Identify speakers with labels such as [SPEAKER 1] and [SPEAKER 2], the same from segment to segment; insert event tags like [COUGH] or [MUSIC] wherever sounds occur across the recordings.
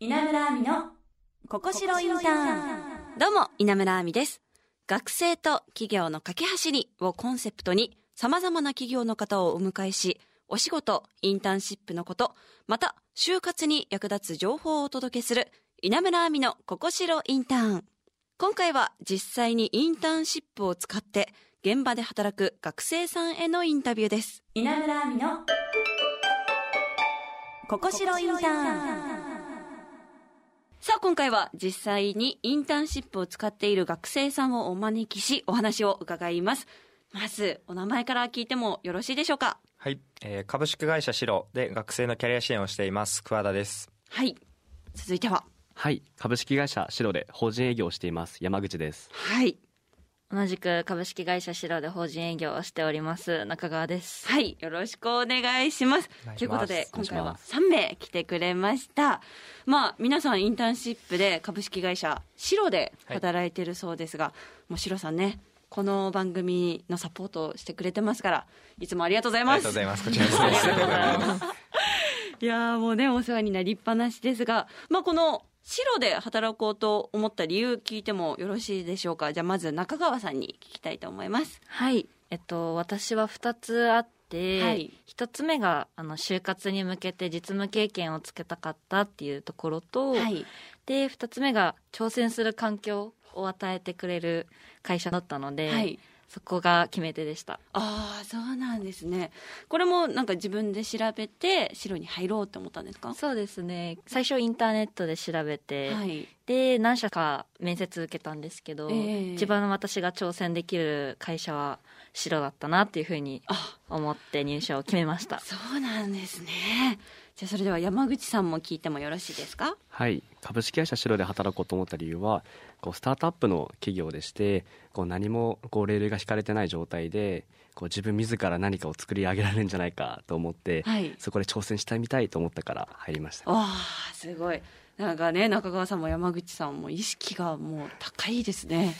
[SPEAKER 1] 稲村亜美のここしろインターン
[SPEAKER 2] どうも、稲村亜美です。学生と企業の架け橋にをコンセプトに、様々な企業の方をお迎えし、お仕事、インターンシップのこと、また、就活に役立つ情報をお届けする、稲村亜美のここしろインターン。今回は実際にインターンシップを使って、現場で働く学生さんへのインタビューです。
[SPEAKER 1] 稲村亜美のここしろインターン
[SPEAKER 2] さあ、今回は実際にインターンシップを使っている学生さんをお招きし、お話を伺います。まず、お名前から聞いてもよろしいでしょうか？
[SPEAKER 3] はい、えー株式会社シロで学生のキャリア支援をしています桑田です
[SPEAKER 2] はい。続いては。
[SPEAKER 4] はい株式会社シロで法人営業をしています山口です
[SPEAKER 2] はい。
[SPEAKER 5] 同じく株式会社シロで法人営業をしております中川です。
[SPEAKER 2] はい。よろしくお願いします。ということで、今回は
[SPEAKER 4] ます
[SPEAKER 2] 3名来てくれました。まあ、皆さんインターンシップで株式会社シロで働いてるそうですが、もうシロさんね、この番組のサポートをしてくれてますから、いつもありがとうござい
[SPEAKER 3] あり
[SPEAKER 2] ます。
[SPEAKER 3] がとうございますこちらこそ
[SPEAKER 5] ありがとうございます。
[SPEAKER 2] いやーもうね、お世話になりっぱなしですが、まあ、この白で働こうと思った理由聞いてもよろしいでしょうか？じゃあまず中川さんに聞きたいと思います。
[SPEAKER 5] はい。えっと、私は2つあって、
[SPEAKER 2] はい
[SPEAKER 5] 1つ目が、あの、就活に向けて実務経験をつけたかったっていうところと、
[SPEAKER 2] はい。
[SPEAKER 5] で、2つ目が、挑戦する環境を与えてくれる会社だったので、
[SPEAKER 2] はい。
[SPEAKER 5] そこが決め手でした。
[SPEAKER 2] ああ、そうなんですね。これもなんか自分で調べて白に入ろうって思ったんですか？
[SPEAKER 5] そうですね。最初インターネットで調べて、
[SPEAKER 2] はい。
[SPEAKER 5] で何社か面接受けたんですけど、
[SPEAKER 2] ええ
[SPEAKER 5] 一番私が挑戦できる会社は白だったなっていうふうに
[SPEAKER 2] あ、
[SPEAKER 5] 思って入社を決めました
[SPEAKER 2] そうなんですね。じゃあそれでは山口さんも聞いてもよろしいですか？
[SPEAKER 4] はい株式会社シロで働こうと思った理由はこうスタートアップの企業でしてこう何もこうレールが引かれてない状態でこう自分自ら何かを作り上げられるんじゃないかと思って、
[SPEAKER 2] はい。
[SPEAKER 4] そこで挑戦してみたいと思ったから入りました
[SPEAKER 2] わあ、すごい。なんかね、中川さんも山口さんも意識がもう高いですね。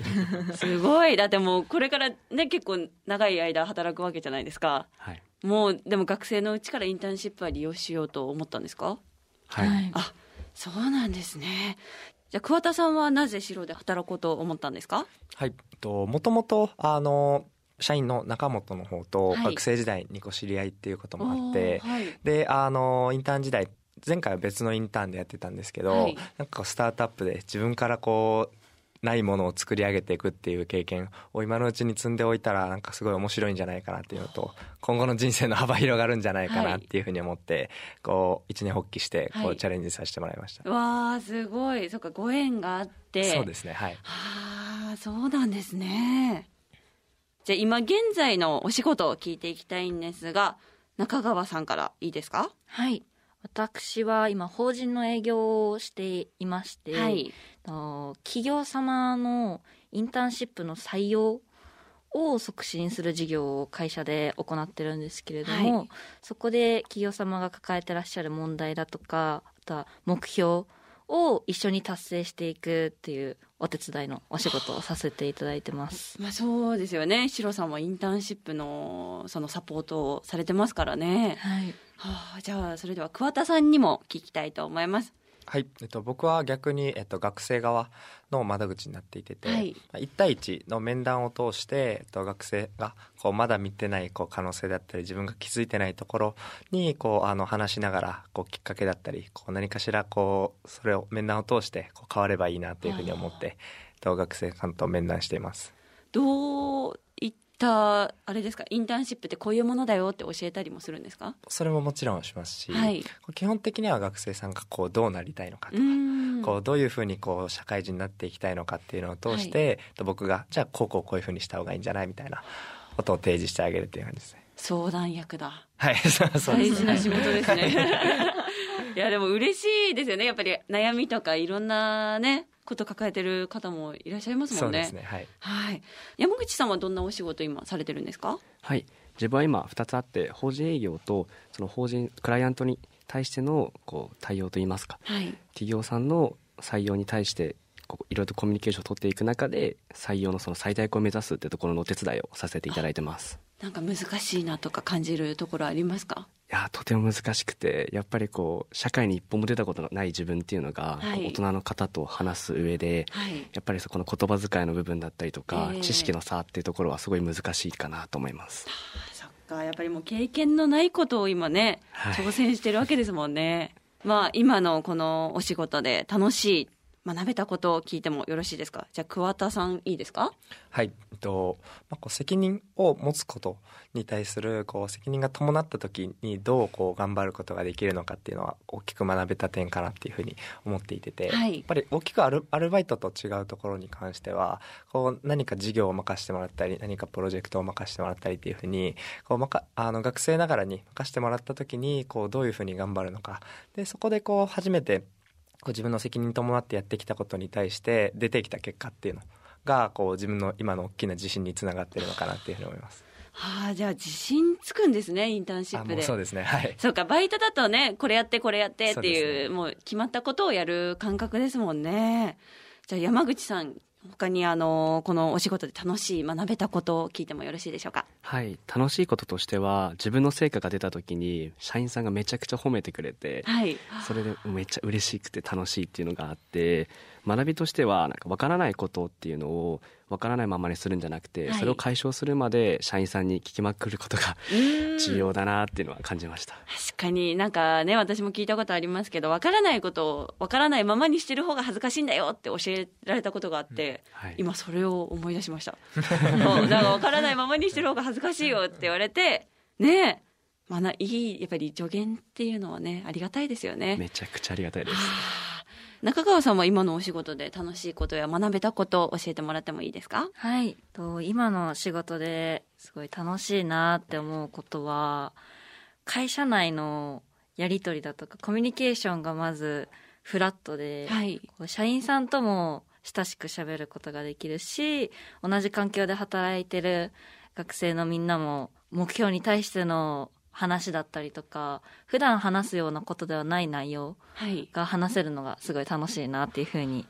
[SPEAKER 2] [LAUGHS] すごい。だってもうこれからね、結構長い間働くわけじゃないですか。
[SPEAKER 4] はい、
[SPEAKER 2] もう、でも学生のうちからインターンシップは利用しようと思ったんですか？
[SPEAKER 4] はい
[SPEAKER 2] あ、そうなんですね。じゃあ、桑田さんはなぜ白で働こうと思ったんですか？
[SPEAKER 3] はいともともとあの社員の中本の方と
[SPEAKER 2] はい
[SPEAKER 3] 学生時代にこう知り合いっていうこともあって、
[SPEAKER 2] はい。
[SPEAKER 3] であのインターン時代前回は別のインターンでやってたんですけど、
[SPEAKER 2] はい。
[SPEAKER 3] なんかスタートアップで自分からこうないものを作り上げていくっていう経験を今のうちに積んでおいたらなんかすごい面白いんじゃないかなっていうのと今後の人生の幅広がるんじゃないかなっていうふうに思って、こう一年発起してこ
[SPEAKER 2] はい。
[SPEAKER 3] うチャレンジさせてもらいました、
[SPEAKER 2] わあ、すごい。そっか、ご縁があって。
[SPEAKER 3] そうですねはい。
[SPEAKER 2] はあ、そうなんですね。じゃあ今現在のお仕事を聞いていきたいんですが、中川さんからいいですか？
[SPEAKER 5] はい私は今法人の営業をしていまして、
[SPEAKER 2] はい。
[SPEAKER 5] 企業様のインターンシップの採用を促進する事業を会社で行ってるんですけれども、
[SPEAKER 2] はい
[SPEAKER 5] そこで企業様が抱えてらっしゃる問題だとかあとは目標を一緒に達成していくっていうお手伝いのお仕事をさせていただいてます。
[SPEAKER 2] まあそうですよね。シロさんはインターンシップのそのサポートをされてますからね。
[SPEAKER 5] はい。
[SPEAKER 2] はあ、じゃあそれでは桑田さんにも聞きたいと思います。
[SPEAKER 3] はい、えっと、僕は逆に、えっと、学生側の窓口になっていてて、
[SPEAKER 2] はい
[SPEAKER 3] 1対1の面談を通して、えっと、学生がこうまだ見てないこう可能性だったり自分が気づいてないところにこうあの話しながらこうきっかけだったりこう何かしらこうそれを面談を通してこう変わればいいなというふうに思って、えっと、学生さんと面談しています。
[SPEAKER 2] どういった、あれですか、インターンシップってこういうものだよって教えたりもするんですか？
[SPEAKER 3] それももちろんしますし、
[SPEAKER 2] はい
[SPEAKER 3] 基本的には学生さんがこうどうなりたいのかと
[SPEAKER 2] う
[SPEAKER 3] か、
[SPEAKER 2] ん。
[SPEAKER 3] こうどういうふうにこう社会人になっていきたいのかっていうのを通して、えっと僕がじゃあこうこうこういうふうにした方がいいんじゃないみたいなことを提示してあげるっていう感じですね。
[SPEAKER 2] 相談役だ。
[SPEAKER 3] はい、[LAUGHS] そうそうですね。
[SPEAKER 2] 大事な仕事ですね。[LAUGHS] いや、でも嬉しいですよね。やっぱり悩みとかいろんなね、こと抱えてる方もいらっしゃいますもね。
[SPEAKER 3] そうんですね。はい。
[SPEAKER 2] はい。山口さんはどんなお仕事今されてるんですか？
[SPEAKER 4] はい自分は今2つあって法人営業とその法人クライアントに対してのこう対応といいますか
[SPEAKER 2] はい。
[SPEAKER 4] 企業さんの採用に対してこういろいろとコミュニケーションを取っていく中で採用のその最大化を目指すってところのお手伝いをさせていただいてます
[SPEAKER 2] なんか難しいなとか感じるところありますか？
[SPEAKER 4] いやとても難しくてやっぱりこう社会に一歩も出たことのない自分っていうのが、
[SPEAKER 2] はい。
[SPEAKER 4] 大人の方と話す上で
[SPEAKER 2] はい。
[SPEAKER 4] やっぱりそこの言葉遣いの部分だったりとか、
[SPEAKER 2] ええ。
[SPEAKER 4] 知識の差っていうところはすごい難しいかなと思います。
[SPEAKER 2] そっか。やっぱりもう経験のないことを今ね、
[SPEAKER 4] はい。
[SPEAKER 2] 挑戦してるわけですもんね。まあ今のこのお仕事で楽しい学べたことを聞いてもよろしいですか？じゃあ桑田さんいいですか？
[SPEAKER 3] はい、えっとまあ、こう責任を持つことに対するこう責任が伴った時にどうこう頑張ることができるのかっていうのは大きく学べた点かなっていうふうに思っていてて、
[SPEAKER 2] はい。
[SPEAKER 3] やっぱり大きくアルアルバイトと違うところに関してはこう何か事業を任せてもらったり何かプロジェクトを任せてもらったりっていうふうにこうまかあの学生ながらに任せてもらった時にこうどういうふうに頑張るのか。でそこでこう初めてこう自分の責任に伴ってやってきたことに対して出てきた結果っていうのがこう自分の今の大きな自信につながってるのかなっていうふうに思います。
[SPEAKER 2] はあじゃあ自信つくんですねインターンシッ
[SPEAKER 3] あ
[SPEAKER 2] プで
[SPEAKER 3] そうですね。はい。
[SPEAKER 2] そうかバイトだとねこれやってこれやってっていう
[SPEAKER 3] すね
[SPEAKER 2] もう決まったことをやる感覚ですもんねじゃあ山口さん他にあのこのお仕事で楽しい学べたことを聞いてもよろしいでしょうか？
[SPEAKER 4] はい。楽しいこととしては自分の成果が出た時に社員さんがめちゃくちゃ褒めてくれて
[SPEAKER 2] はい。
[SPEAKER 4] それでめっちゃ嬉しくて楽しいっていうのがあって学びとしてはなんか分からないことっていうのを分からないままにするんじゃなくて、
[SPEAKER 2] はい。
[SPEAKER 4] それを解消するまで社員さんに聞きまくることが
[SPEAKER 2] うん。
[SPEAKER 4] 重要だなっていうのは感じました。
[SPEAKER 2] 確かに。なんかね私も聞いたことありますけどわからないことをわからないままにしてる方が恥ずかしいんだよって教えられたことがあって、
[SPEAKER 4] はい。
[SPEAKER 2] 今それを思い出しました。[LAUGHS] そうなんかわからないままにしてる方が恥ずかしいよって言われてねえ。学いいやっぱり助言っていうのはねありがたいですよね。
[SPEAKER 4] めちゃくちゃありがたいです。
[SPEAKER 2] 中川さんは今のお仕事で楽しいことや学べたことを教えてもらってもいいですか？
[SPEAKER 5] はい。と今の仕事ですごい楽しいなって思うことは会社内のやり取りだとかコミュニケーションがまずフラットで、
[SPEAKER 2] はい。
[SPEAKER 5] 社員さんとも親しく喋ることができるし同じ環境で働いてる学生のみんなも目標に対しての話だったりとか普段話すようなことではない内容
[SPEAKER 2] はい。
[SPEAKER 5] が話せるのがすごい楽しいなっていうふうに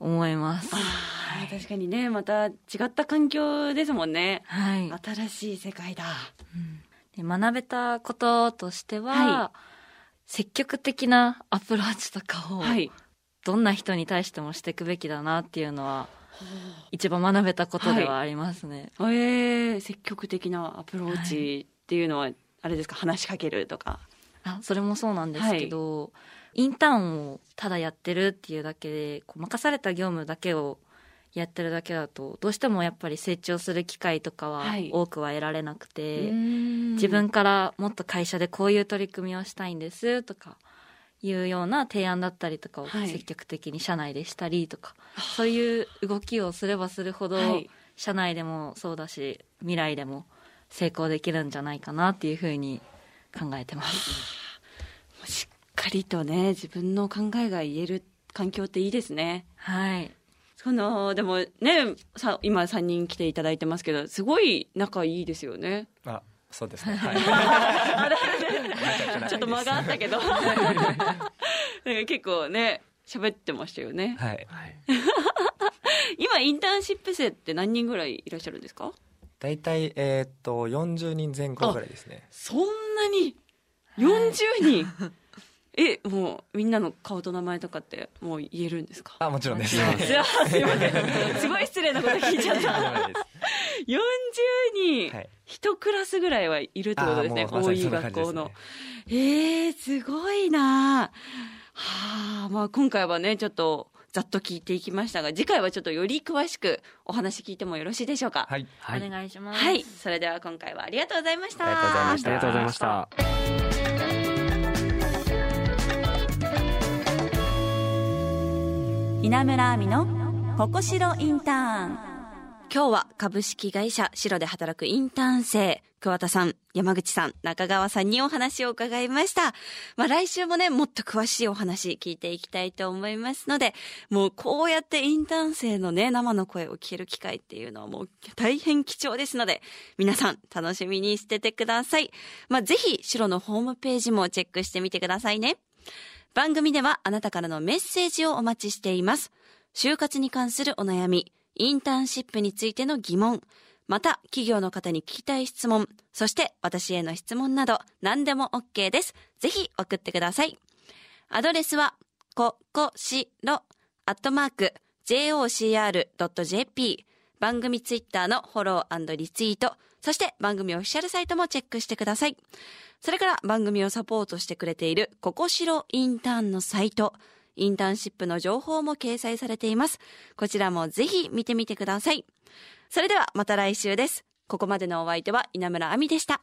[SPEAKER 5] 思います。
[SPEAKER 2] あー確かにねまた違った環境ですもんね。
[SPEAKER 5] はい、
[SPEAKER 2] 新しい世界だ。
[SPEAKER 5] で学べたこととしては、
[SPEAKER 2] は
[SPEAKER 5] 積極的なアプローチとかを
[SPEAKER 2] はい。
[SPEAKER 5] どんな人に対してもしていくべきだなっていうのは一番学べたことではありますね。
[SPEAKER 2] えー、積極的なアプローチっていうのは、あれですか話しかけるとか。
[SPEAKER 5] あそれもそうなんですけど、インターンをただやってるっていうだけでこう任された業務だけをやってるだけだとどうしてもやっぱり成長する機会とかは
[SPEAKER 2] はい。
[SPEAKER 5] 多くは得られなくて、自
[SPEAKER 2] 自
[SPEAKER 5] 分からもっと会社でこういう取り組みをしたいんですとかいうような提案だったりとかを
[SPEAKER 2] はい。
[SPEAKER 5] 積極的に社内でしたりとか、そういう動きをすればするほど、
[SPEAKER 2] はい。
[SPEAKER 5] 社内でもそうだし未来でも成功できるんじゃないかなっていうふうに考えてます。
[SPEAKER 2] しっかりとね自分の考えが言える環境っていいですね
[SPEAKER 5] はい
[SPEAKER 2] そのでもねさ今3人来ていただいてますけどすごい仲いいですよね
[SPEAKER 3] あ、そうですね。[LAUGHS] はい。
[SPEAKER 2] ちょっと間があったけど [LAUGHS] なんか結構ね喋ってましたよね
[SPEAKER 3] はい。
[SPEAKER 4] は [LAUGHS] い
[SPEAKER 2] 今インターンシップ生って何人ぐらいいらっしゃるんですか？
[SPEAKER 3] 大体えーっと40人前後ぐらいですね。
[SPEAKER 2] そんなに？40人、[LAUGHS] えもうみんなの顔と名前とかってもう言えるんですか？
[SPEAKER 3] あ、もちろんです。
[SPEAKER 2] いや [LAUGHS] すいませんすごい失礼なこと聞いちゃった40人、
[SPEAKER 3] はい。
[SPEAKER 2] 一クラスぐらいはいるってことですね
[SPEAKER 3] あーもうま
[SPEAKER 2] 学校の
[SPEAKER 3] ね。
[SPEAKER 2] えー、すごいなはあまあ今回はねちょっとざっと聞いていきましたが次回はちょっとより詳しくお話聞いてもよろしいでしょうか？
[SPEAKER 3] はい。
[SPEAKER 4] はい。
[SPEAKER 5] お願いします。
[SPEAKER 2] はい。それでは今回はありがとうございました。
[SPEAKER 3] ありがとうございました。
[SPEAKER 4] ありがとうございました。
[SPEAKER 1] 稲村亜美のここしろインターン。
[SPEAKER 2] 今日は株式会社白で働くインターン生桑田さん山口さん中川さんにお話を伺いました、まあ、来週もねもっと詳しいお話聞いていきたいと思いますのでもうこうやってインターン生のね生の声を聞ける機会っていうのはもう大変貴重ですので皆さん楽しみにしててください、まあ、ぜひ白のホームページもチェックしてみてくださいね。番組ではあなたからのメッセージをお待ちしています。就活に関するお悩み、インターンシップについての疑問、また企業の方に聞きたい質問、そして私への質問など何でも OK です。ぜひ送ってください。アドレスは、ここしろ、アットマーク、jocr.jp、番組ツイッターのフォローリツイート、そして番組オフィシャルサイトもチェックしてください。それから番組をサポートしてくれているここしろインターンのサイト、インターンシップの情報も掲載されています。こちらもぜひ見てみてください。それではまた来週です。ここまでのお相手は稲村亜美でした。